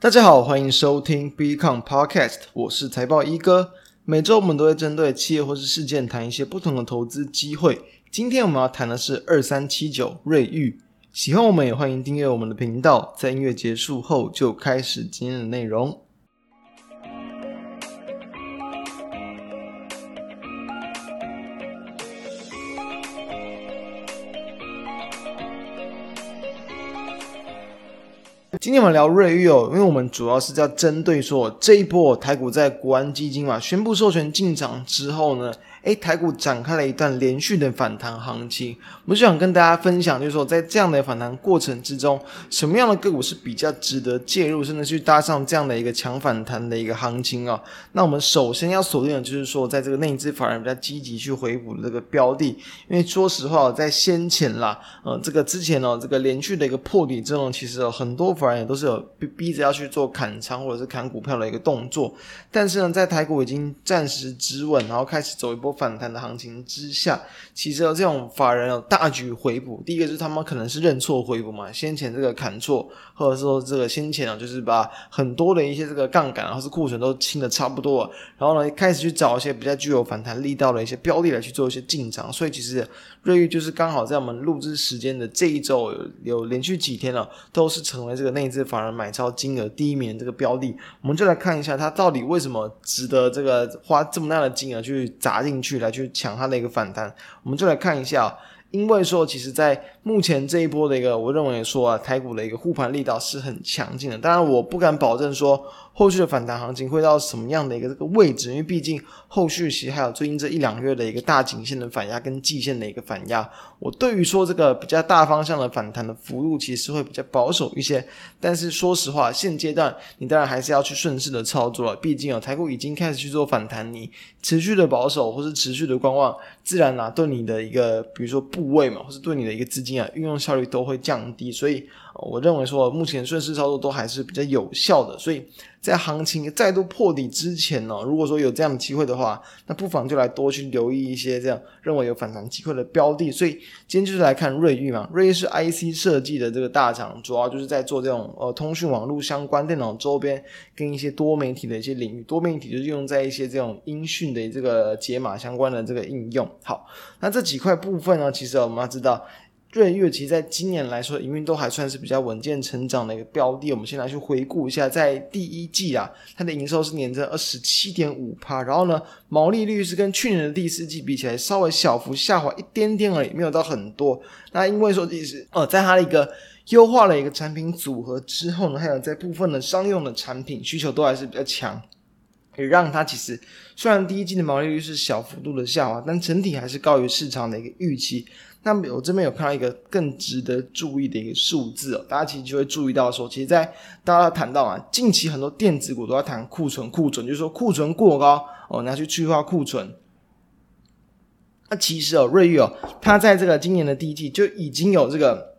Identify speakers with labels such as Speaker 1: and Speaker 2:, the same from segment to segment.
Speaker 1: 大家好，欢迎收听 BeCom Podcast，我是财报一哥。每周我们都会针对企业或是事件谈一些不同的投资机会。今天我们要谈的是二三七九瑞玉。喜欢我们也欢迎订阅我们的频道。在音乐结束后，就开始今天的内容。今天我们聊瑞昱哦，因为我们主要是在针对说这一波台股在国安基金嘛宣布授权进场之后呢。诶，台股展开了一段连续的反弹行情，我们就想跟大家分享，就是说在这样的反弹过程之中，什么样的个股是比较值得介入，甚至去搭上这样的一个强反弹的一个行情啊、那我们首先要锁定的就是说，在这个内资法人比较积极去回补的这个标的，因为说实话，在先前啦，呃，这个之前呢、哦，这个连续的一个破底之后，其实哦很多法人也都是有逼逼着要去做砍仓或者是砍股票的一个动作，但是呢，在台股已经暂时止稳，然后开始走一波。反弹的行情之下，其实有这种法人有大举回补。第一个就是他们可能是认错回补嘛，先前这个砍错，或者说这个先前啊，就是把很多的一些这个杠杆，或是库存都清的差不多了，然后呢，开始去找一些比较具有反弹力道的一些标的来去做一些进场。所以其实瑞昱就是刚好在我们录制时间的这一周有，连续几天了，都是成为这个内资法人买超金额第一名这个标的。我们就来看一下它到底为什么值得这个花这么大的金额去砸进。去去来去抢它的一个反弹，我们就来看一下，因为说其实，在目前这一波的一个，我认为说啊，台股的一个护盘力道是很强劲的。当然，我不敢保证说后续的反弹行情会到什么样的一个这个位置，因为毕竟后续其实还有最近这一两个月的一个大颈线的反压跟季线的一个反压。我对于说这个比较大方向的反弹的幅度，其实会比较保守一些。但是说实话，现阶段你当然还是要去顺势的操作了。毕竟啊，台股已经开始去做反弹，你持续的保守或是持续的观望，自然啊，对你的一个比如说部位嘛，或是对你的一个资金啊运用效率都会降低。所以。我认为说，目前顺势操作都还是比较有效的，所以在行情再度破底之前呢，如果说有这样的机会的话，那不妨就来多去留意一些这样认为有反弹机会的标的。所以今天就是来看瑞昱嘛，瑞昱是 IC 设计的这个大厂，主要就是在做这种呃通讯网络相关电脑周边跟一些多媒体的一些领域，多媒体就是用在一些这种音讯的这个解码相关的这个应用。好，那这几块部分呢，其实我们要知道。瑞月其实在今年来说，营运都还算是比较稳健成长的一个标的。我们先来去回顾一下，在第一季啊，它的营收是年增二十七点五趴，然后呢，毛利率是跟去年的第四季比起来稍微小幅下滑一点点而已，没有到很多。那因为说其实呃，在它的一个优化了一个产品组合之后呢，还有在部分的商用的产品需求都还是比较强，也让它其实虽然第一季的毛利率是小幅度的下滑，但整体还是高于市场的一个预期。那我这边有看到一个更值得注意的一个数字哦，大家其实就会注意到说，其实，在大家谈到啊，近期很多电子股都在谈库存，库存就是说库存过高哦，拿去去化库存。那其实哦，瑞昱哦，它在这个今年的第一季就已经有这个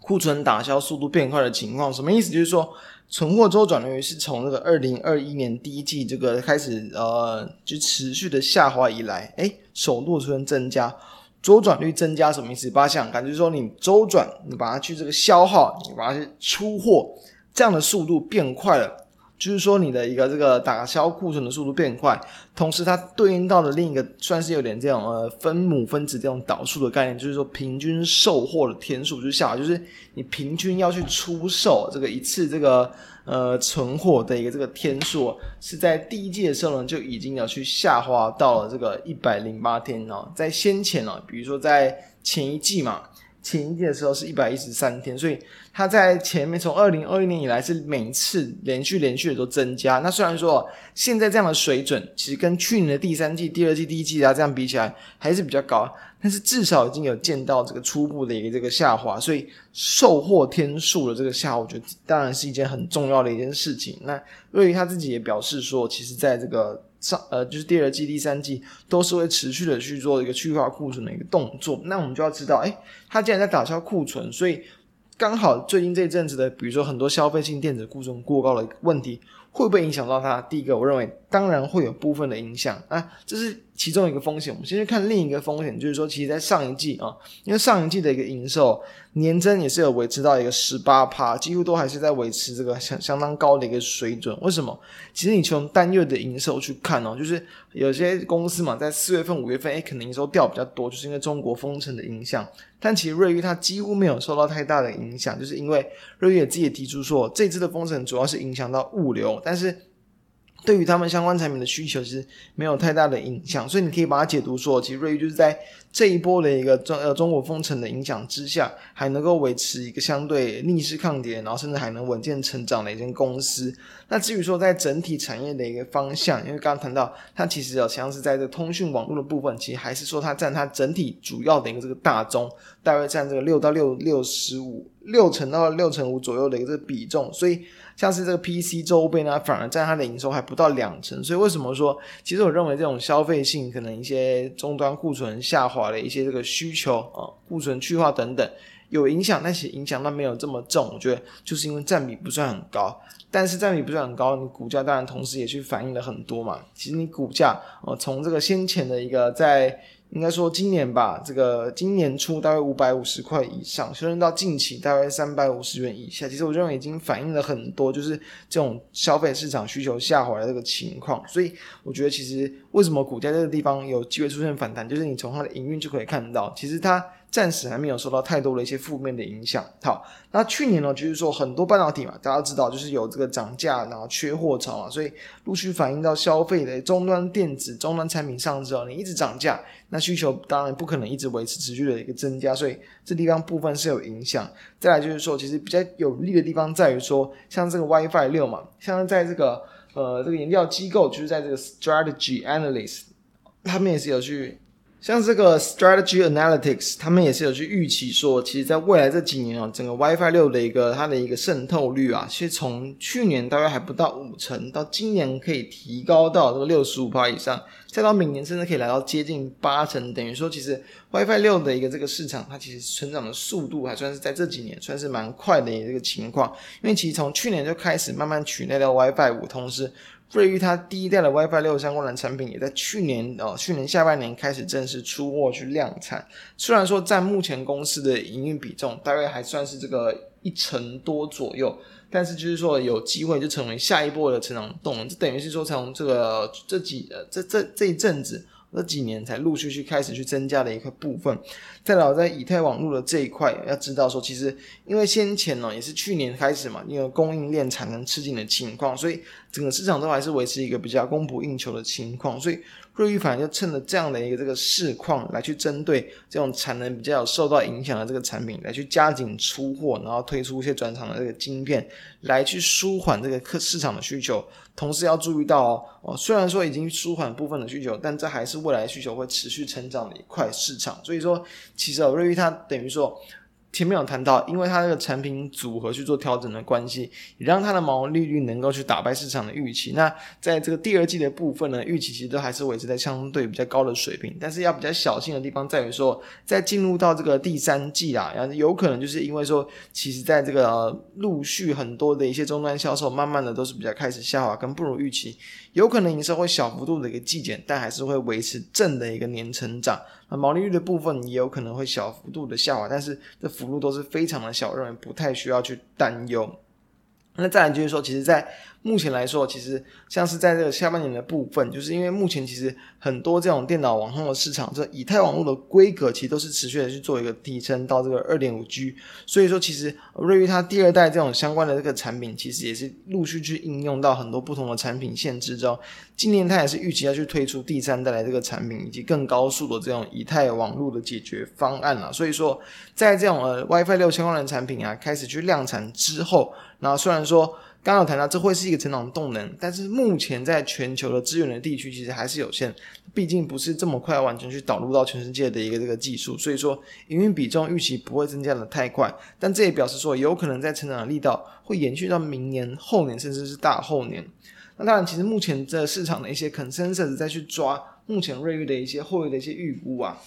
Speaker 1: 库存打消速度变快的情况，什么意思？就是说存货周转率是从这个二零二一年第一季这个开始呃，就持续的下滑以来，诶，首度出现增加。周转率增加什么意思？把它想，感觉说你周转，你把它去这个消耗，你把它去出货，这样的速度变快了，就是说你的一个这个打消库存的速度变快，同时它对应到的另一个算是有点这种呃分母分子这种导数的概念，就是说平均售货的天数就下，就是你平均要去出售这个一次这个。呃，存货的一个这个天数是在第一季的时候呢，就已经要去下滑到了这个一百零八天哦。在先前呢，比如说在前一季嘛，前一季的时候是一百一十三天，所以它在前面从二零二一年以来是每次连续连续的都增加。那虽然说现在这样的水准，其实跟去年的第三季、第二季、第一季啊这样比起来还是比较高。但是至少已经有见到这个初步的一个这个下滑，所以售货天数的这个下滑，我觉得当然是一件很重要的一件事情。那瑞昱他自己也表示说，其实在这个上呃，就是第二季、第三季都是会持续的去做一个去化库存的一个动作。那我们就要知道，诶，他既然在打消库存，所以刚好最近这一阵子的，比如说很多消费性电子库存过高的问题，会不会影响到它？第一个，我认为当然会有部分的影响啊，这是其中一个风险。我们先去看另一个风险，就是说，其实在上一季啊，因为上一季的一个营收年增也是有维持到一个十八趴，几乎都还是在维持这个相相当高的一个水准。为什么？其实你从单月的营收去看哦，就是有些公司嘛，在四月份、五月份，哎，可能营收掉比较多，就是因为中国封城的影响。但其实瑞昱它几乎没有受到太大的影响，就是因为瑞昱自己也提出说，这次的封城主要是影响到物流，但是对于他们相关产品的需求其实没有太大的影响，所以你可以把它解读说，其实瑞昱就是在这一波的一个中呃中国封城的影响之下，还能够维持一个相对逆势抗跌，然后甚至还能稳健成长的一间公司。那至于说在整体产业的一个方向，因为刚刚谈到它其实有像是在这通讯网络的部分，其实还是说它占它整体主要的一个这个大宗，大概占这个六到六六十五六成到六成五左右的一个比重，所以像是这个 PC 周边呢，反而占它的营收还不到两成。所以为什么说，其实我认为这种消费性可能一些终端库存下滑的一些这个需求啊，库存去化等等。有影响，但是影响到没有这么重。我觉得就是因为占比不算很高，但是占比不算很高，你股价当然同时也去反映了很多嘛。其实你股价哦，从这个先前的一个在应该说今年吧，这个今年初大概五百五十块以上，修正到近期大概三百五十元以下。其实我认为已经反映了很多，就是这种消费市场需求下滑的这个情况。所以我觉得其实为什么股价这个地方有机会出现反弹，就是你从它的营运就可以看到，其实它。暂时还没有受到太多的一些负面的影响。好，那去年呢，就是说很多半导体嘛，大家知道就是有这个涨价，然后缺货潮嘛，所以陆续反映到消费的终端电子终端产品上之后，你一直涨价，那需求当然不可能一直维持持续的一个增加，所以这地方部分是有影响。再来就是说，其实比较有利的地方在于说，像这个 WiFi 六嘛，像在这个呃这个研究机构，就是在这个 Strategy Analyst，他们也是有去。像这个 Strategy Analytics，他们也是有去预期说，其实在未来这几年啊，整个 WiFi 六的一个它的一个渗透率啊，其实从去年大概还不到五成，到今年可以提高到这个六十五趴以上，再到明年甚至可以来到接近八成，等于说其实 WiFi 六的一个这个市场，它其实成长的速度还算是在这几年算是蛮快的一个情况，因为其实从去年就开始慢慢取代掉 WiFi 五，同时。瑞昱它第一代的 WiFi 六相关的产品也在去年哦，去年下半年开始正式出货去量产。虽然说占目前公司的营运比重大概还算是这个一成多左右，但是就是说有机会就成为下一波的成长动能。这等于是说从这个这几呃这这这一阵子。这几年才陆续去开始去增加的一个部分，再来在以太网络的这一块，要知道说，其实因为先前呢也是去年开始嘛，因为供应链产能吃紧的情况，所以整个市场都还是维持一个比较供不应求的情况，所以瑞昱反而就趁着这样的一个这个市况来去针对这种产能比较受到影响的这个产品来去加紧出货，然后推出一些转场的这个晶片来去舒缓这个客市场的需求。同时要注意到哦，虽然说已经舒缓部分的需求，但这还是未来需求会持续成长的一块市场。所以说，其实哦，瑞昱它等于说。前面有谈到，因为它这个产品组合去做调整的关系，也让它的毛利率能够去打败市场的预期。那在这个第二季的部分呢，预期其实都还是维持在相对比较高的水平。但是要比较小心的地方在于说，在进入到这个第三季啊，然后有可能就是因为说，其实在这个、陆续很多的一些终端销售，慢慢的都是比较开始下滑，跟不如预期，有可能营收会小幅度的一个季减，但还是会维持正的一个年成长。那毛利率的部分也有可能会小幅度的下滑，但是这幅度都是非常的小，认为不太需要去担忧。那再来就是说，其实，在目前来说，其实像是在这个下半年的部分，就是因为目前其实很多这种电脑网通的市场，这以太网络的规格其实都是持续的去做一个提升到这个二点五 G，所以说其实瑞昱它第二代这种相关的这个产品，其实也是陆续去应用到很多不同的产品线之中。今年它也是预期要去推出第三代的这个产品，以及更高速的这种以太网络的解决方案了。所以说，在这种呃 WiFi 六相关的产品啊开始去量产之后，然后虽然说。刚刚有谈到，这会是一个成长动能，但是目前在全球的资源的地区其实还是有限，毕竟不是这么快完全去导入到全世界的一个这个技术，所以说营运比重预期不会增加的太快，但这也表示说有可能在成长的力道会延续到明年、后年，甚至是大后年。那当然，其实目前这市场的一些 consensus 在去抓目前瑞玉的一些后续的一些预估啊。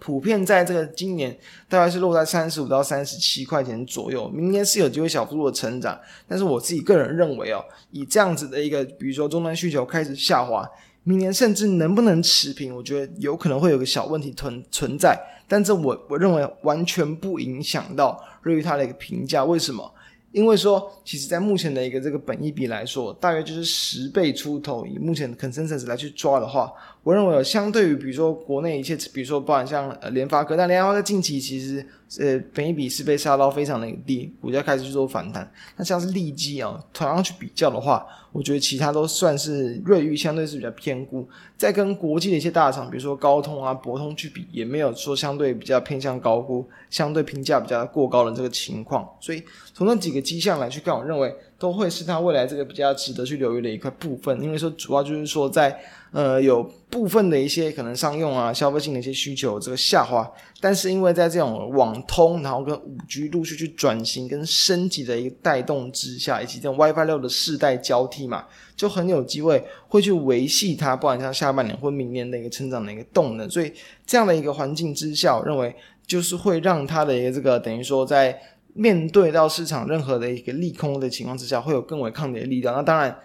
Speaker 1: 普遍在这个今年大概是落在三十五到三十七块钱左右，明年是有机会小幅度的成长，但是我自己个人认为哦，以这样子的一个，比如说终端需求开始下滑，明年甚至能不能持平，我觉得有可能会有个小问题存存在，但这我我认为完全不影响到瑞昱它的一个评价，为什么？因为说，其实，在目前的一个这个本益比来说，大约就是十倍出头。以目前的 consensus 来去抓的话，我认为相对于比如说国内一切，比如说包含像呃联发科，但联发科近期其实呃本一笔是被杀到非常的低，股价开始去做反弹。那像是利基啊，同样去比较的话，我觉得其他都算是瑞昱相对是比较偏估。再跟国际的一些大厂，比如说高通啊、博通去比，也没有说相对比较偏向高估，相对评价比较过高的这个情况。所以从那几个迹象来去看，我认为都会是它未来这个比较值得去留意的一块部分。因为说主要就是说在呃有部分的一些可能商用啊、消费性的一些需求这个下滑，但是因为在这种网通，然后跟五 G 陆续去转型跟升级的一个带动之下，以及这种 WiFi 六的世代交替嘛。就很有机会会去维系它，不管像下半年或明年的一个成长的一个动能，所以这样的一个环境之下，我认为就是会让它的一个这个等于说在面对到市场任何的一个利空的情况之下，会有更为抗跌的力量。那当然。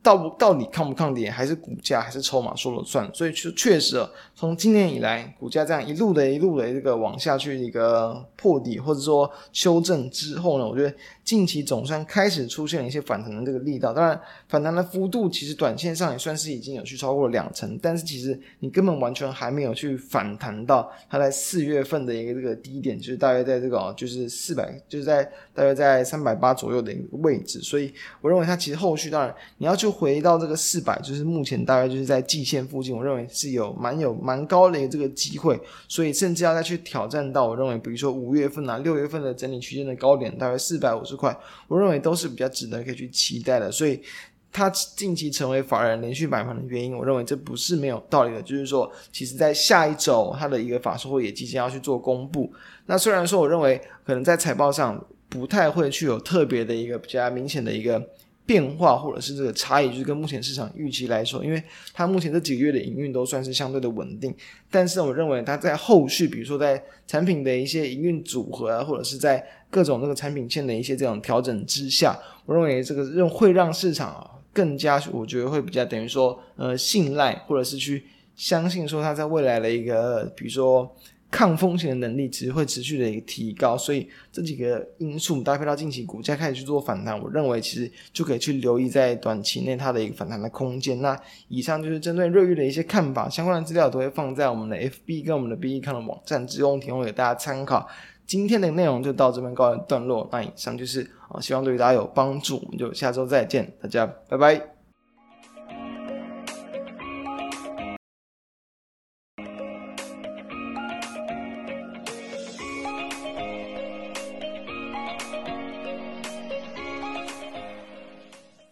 Speaker 1: 到不到底抗不抗跌，还是股价还是筹码说了算。所以确确实，从今年以来，股价这样一路的一路的这个往下去一个破底，或者说修正之后呢，我觉得近期总算开始出现了一些反弹的这个力道。当然，反弹的幅度其实短线上也算是已经有去超过了两成，但是其实你根本完全还没有去反弹到它在四月份的一个这个低点，就是大约在这个就是四百，就是在大约在三百八左右的一个位置。所以我认为它其实后续当然你要去。就回到这个四百，就是目前大概就是在季线附近，我认为是有蛮有蛮高的这个机会，所以甚至要再去挑战到，我认为比如说五月份啊、六月份的整理区间的高点，大概四百五十块，我认为都是比较值得可以去期待的。所以它近期成为法人连续买盘的原因，我认为这不是没有道理的。就是说，其实在下一周它的一个法说会也即将要去做公布。那虽然说我认为可能在财报上不太会去有特别的一个比较明显的一个。变化或者是这个差异，就是跟目前市场预期来说，因为它目前这几个月的营运都算是相对的稳定，但是我认为它在后续，比如说在产品的一些营运组合啊，或者是在各种这个产品线的一些这种调整之下，我认为这个让会让市场啊更加，我觉得会比较等于说呃信赖，或者是去相信说它在未来的一个比如说。抗风险的能力其实会持续的一个提高，所以这几个因素搭配到近期股价开始去做反弹，我认为其实就可以去留意在短期内它的一个反弹的空间。那以上就是针对瑞玉的一些看法，相关的资料都会放在我们的 FB 跟我们的 BECON 的网站之中，提供给大家参考。今天的内容就到这边告一段落，那以上就是啊，希望对大家有帮助，我们就下周再见，大家拜拜。